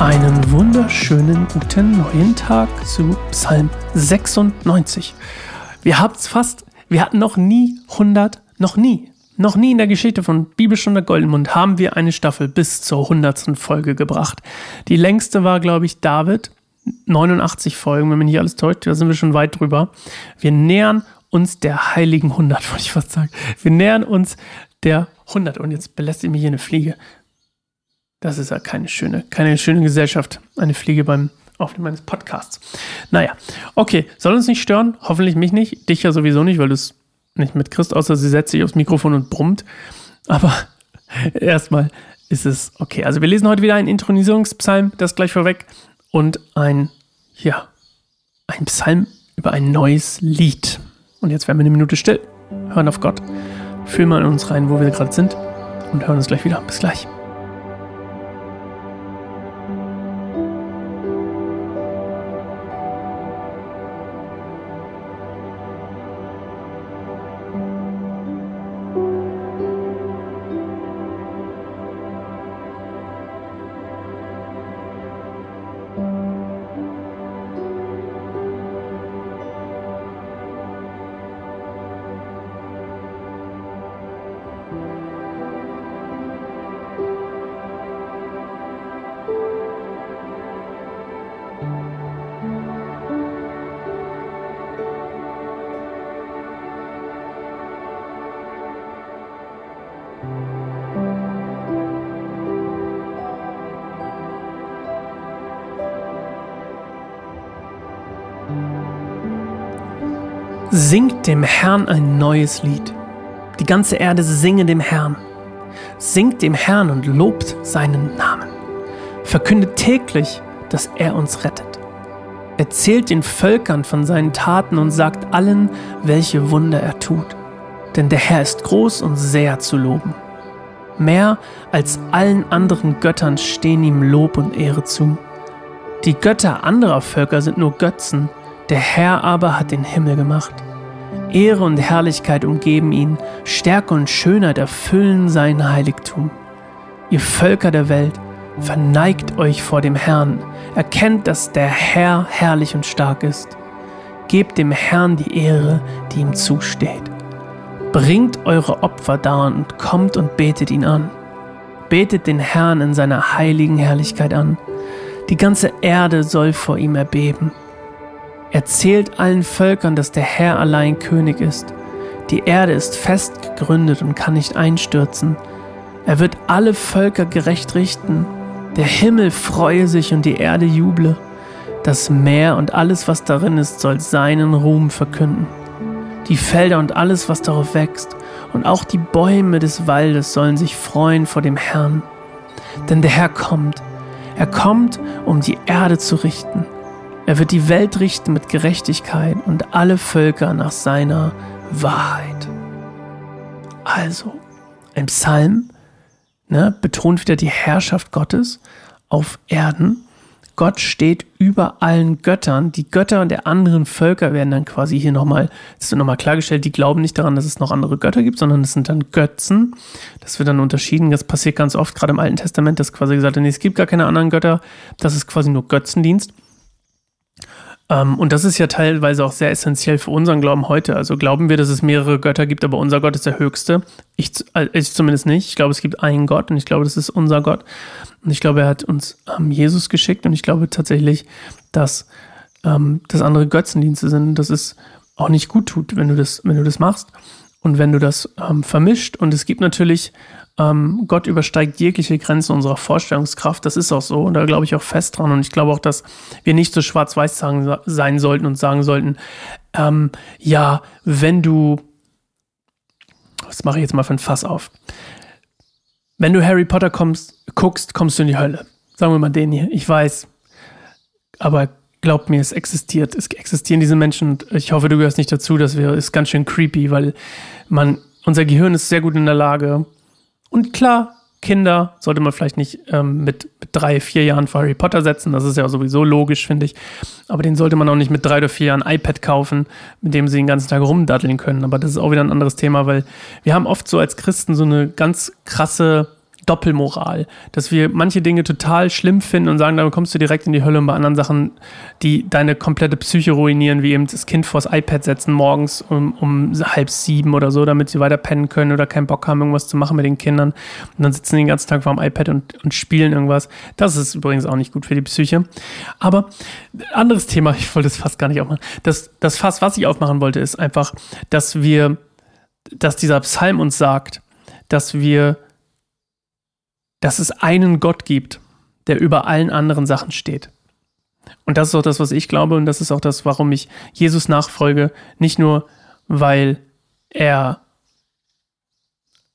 Einen wunderschönen guten neuen Tag zu Psalm 96. Wir haben es fast, wir hatten noch nie 100, noch nie, noch nie in der Geschichte von Bibelstunde Goldenmund haben wir eine Staffel bis zur 100. Folge gebracht. Die längste war, glaube ich, David. 89 Folgen, wenn mich nicht alles täuscht, da sind wir schon weit drüber. Wir nähern uns der heiligen 100, wollte ich fast sagen. Wir nähern uns der 100 und jetzt belässt mich hier eine Fliege. Das ist ja keine schöne, keine schöne Gesellschaft. Eine Fliege beim Aufnehmen meines Podcasts. Naja, okay, soll uns nicht stören. Hoffentlich mich nicht. Dich ja sowieso nicht, weil du es nicht mitkriegst, außer sie setzt sich aufs Mikrofon und brummt. Aber erstmal ist es okay. Also wir lesen heute wieder einen Intronisierungspsalm, das gleich vorweg. Und ein, ja, ein Psalm über ein neues Lied. Und jetzt werden wir eine Minute still, hören auf Gott, fühlen mal in uns rein, wo wir gerade sind und hören uns gleich wieder. Bis gleich. Singt dem Herrn ein neues Lied. Die ganze Erde singe dem Herrn. Singt dem Herrn und lobt seinen Namen. Verkündet täglich, dass er uns rettet. Erzählt den Völkern von seinen Taten und sagt allen, welche Wunder er tut. Denn der Herr ist groß und sehr zu loben. Mehr als allen anderen Göttern stehen ihm Lob und Ehre zu. Die Götter anderer Völker sind nur Götzen, der Herr aber hat den Himmel gemacht. Ehre und Herrlichkeit umgeben ihn, Stärke und Schönheit erfüllen sein Heiligtum. Ihr Völker der Welt, verneigt euch vor dem Herrn, erkennt, dass der Herr herrlich und stark ist. Gebt dem Herrn die Ehre, die ihm zusteht. Bringt eure Opfer dar und kommt und betet ihn an. Betet den Herrn in seiner heiligen Herrlichkeit an. Die ganze Erde soll vor ihm erbeben. Erzählt allen Völkern, dass der Herr allein König ist. Die Erde ist fest gegründet und kann nicht einstürzen. Er wird alle Völker gerecht richten. Der Himmel freue sich und die Erde juble. Das Meer und alles, was darin ist, soll seinen Ruhm verkünden. Die Felder und alles, was darauf wächst, und auch die Bäume des Waldes sollen sich freuen vor dem Herrn. Denn der Herr kommt. Er kommt, um die Erde zu richten. Er wird die Welt richten mit Gerechtigkeit und alle Völker nach seiner Wahrheit. Also, ein Psalm ne, betont wieder die Herrschaft Gottes auf Erden. Gott steht über allen Göttern. Die Götter der anderen Völker werden dann quasi hier nochmal, das wird nochmal klargestellt, die glauben nicht daran, dass es noch andere Götter gibt, sondern es sind dann Götzen. Das wird dann unterschieden. Das passiert ganz oft, gerade im Alten Testament, dass quasi gesagt wird, nee, es gibt gar keine anderen Götter. Das ist quasi nur Götzendienst. Ähm, und das ist ja teilweise auch sehr essentiell für unseren Glauben heute. Also glauben wir, dass es mehrere Götter gibt, aber unser Gott ist der höchste. Ich, äh, ich zumindest nicht. Ich glaube, es gibt einen Gott und ich glaube, das ist unser Gott. Und ich glaube, er hat uns ähm, Jesus geschickt und ich glaube tatsächlich, dass ähm, das andere Götzendienste sind. Das ist auch nicht gut tut, wenn du das, wenn du das machst und wenn du das ähm, vermischt. Und es gibt natürlich ähm, Gott übersteigt jegliche Grenzen unserer Vorstellungskraft. Das ist auch so. Und da glaube ich auch fest dran. Und ich glaube auch, dass wir nicht so schwarz-weiß sein sollten und sagen sollten, ähm, ja, wenn du, was mache ich jetzt mal für ein Fass auf? Wenn du Harry Potter kommst, guckst, kommst du in die Hölle. Sagen wir mal den hier. Ich weiß. Aber glaubt mir, es existiert. Es existieren diese Menschen und ich hoffe, du gehörst nicht dazu. Das wäre, ist ganz schön creepy, weil man, unser Gehirn ist sehr gut in der Lage, und klar, Kinder sollte man vielleicht nicht ähm, mit, mit, drei, vier Jahren vor Harry Potter setzen. Das ist ja sowieso logisch, finde ich. Aber den sollte man auch nicht mit drei oder vier Jahren iPad kaufen, mit dem sie den ganzen Tag rumdaddeln können. Aber das ist auch wieder ein anderes Thema, weil wir haben oft so als Christen so eine ganz krasse Doppelmoral, dass wir manche Dinge total schlimm finden und sagen, damit kommst du direkt in die Hölle und bei anderen Sachen, die deine komplette Psyche ruinieren, wie eben das Kind vors iPad setzen morgens um, um halb sieben oder so, damit sie weiter pennen können oder keinen Bock haben, irgendwas zu machen mit den Kindern. Und dann sitzen die den ganzen Tag vor dem iPad und, und spielen irgendwas. Das ist übrigens auch nicht gut für die Psyche. Aber anderes Thema, ich wollte es fast gar nicht aufmachen. Das, das Fass, was ich aufmachen wollte, ist einfach, dass wir, dass dieser Psalm uns sagt, dass wir dass es einen Gott gibt, der über allen anderen Sachen steht. Und das ist auch das, was ich glaube und das ist auch das, warum ich Jesus nachfolge. Nicht nur, weil er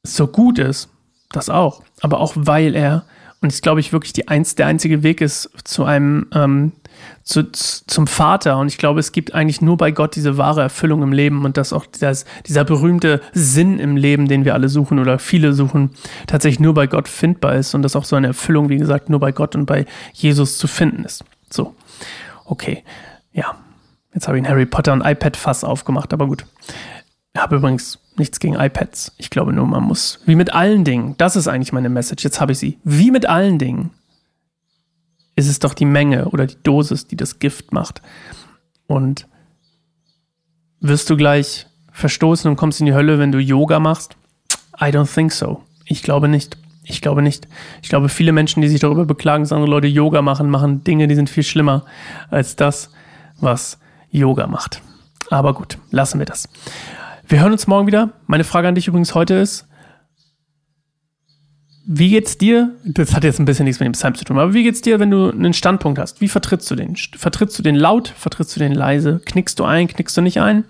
so gut ist, das auch, aber auch weil er, und das glaube ich wirklich die einz, der einzige Weg ist zu einem ähm, zu, zum Vater. Und ich glaube, es gibt eigentlich nur bei Gott diese wahre Erfüllung im Leben und dass auch dieses, dieser berühmte Sinn im Leben, den wir alle suchen oder viele suchen, tatsächlich nur bei Gott findbar ist und dass auch so eine Erfüllung, wie gesagt, nur bei Gott und bei Jesus zu finden ist. So, okay, ja. Jetzt habe ich ein Harry Potter und iPad-Fass aufgemacht, aber gut. Habe übrigens nichts gegen iPads. Ich glaube nur, man muss, wie mit allen Dingen, das ist eigentlich meine Message, jetzt habe ich sie, wie mit allen Dingen, ist es doch die Menge oder die Dosis, die das Gift macht. Und wirst du gleich verstoßen und kommst in die Hölle, wenn du Yoga machst? I don't think so. Ich glaube nicht. Ich glaube nicht. Ich glaube, viele Menschen, die sich darüber beklagen, dass andere Leute Yoga machen, machen Dinge, die sind viel schlimmer als das, was Yoga macht. Aber gut, lassen wir das. Wir hören uns morgen wieder. Meine Frage an dich übrigens heute ist, wie geht's dir? Das hat jetzt ein bisschen nichts mit dem Psalm zu tun, aber wie geht's dir, wenn du einen Standpunkt hast? Wie vertrittst du den? Vertrittst du den laut? Vertrittst du den leise? Knickst du ein? Knickst du nicht ein?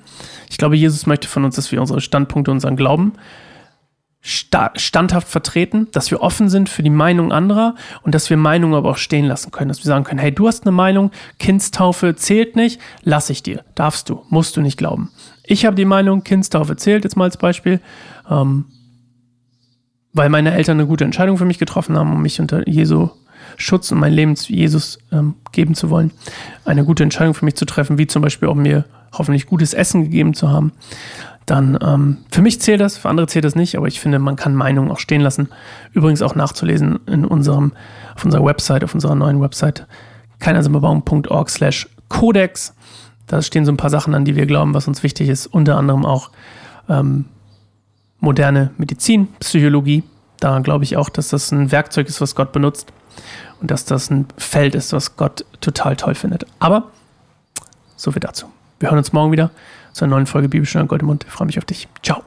Ich glaube, Jesus möchte von uns, dass wir unsere Standpunkte, unseren Glauben standhaft vertreten, dass wir offen sind für die Meinung anderer und dass wir Meinungen aber auch stehen lassen können, dass wir sagen können, hey, du hast eine Meinung, Kindstaufe zählt nicht, lass ich dir, darfst du, musst du nicht glauben. Ich habe die Meinung, Kindstaufe zählt jetzt mal als Beispiel. Ähm, weil meine Eltern eine gute Entscheidung für mich getroffen haben, um mich unter Jesu Schutz und mein Leben zu Jesus ähm, geben zu wollen, eine gute Entscheidung für mich zu treffen, wie zum Beispiel auch mir hoffentlich gutes Essen gegeben zu haben, dann ähm, für mich zählt das, für andere zählt das nicht, aber ich finde, man kann Meinungen auch stehen lassen. Übrigens auch nachzulesen in unserem, auf unserer Website, auf unserer neuen Website, keinersimmerbaum.org slash Codex. Da stehen so ein paar Sachen an, die wir glauben, was uns wichtig ist, unter anderem auch ähm, moderne Medizin, Psychologie. Da glaube ich auch, dass das ein Werkzeug ist, was Gott benutzt und dass das ein Feld ist, was Gott total toll findet. Aber so viel dazu. Wir hören uns morgen wieder zu einer neuen Folge Bibelstunde Gold im Mund. Ich freue mich auf dich. Ciao.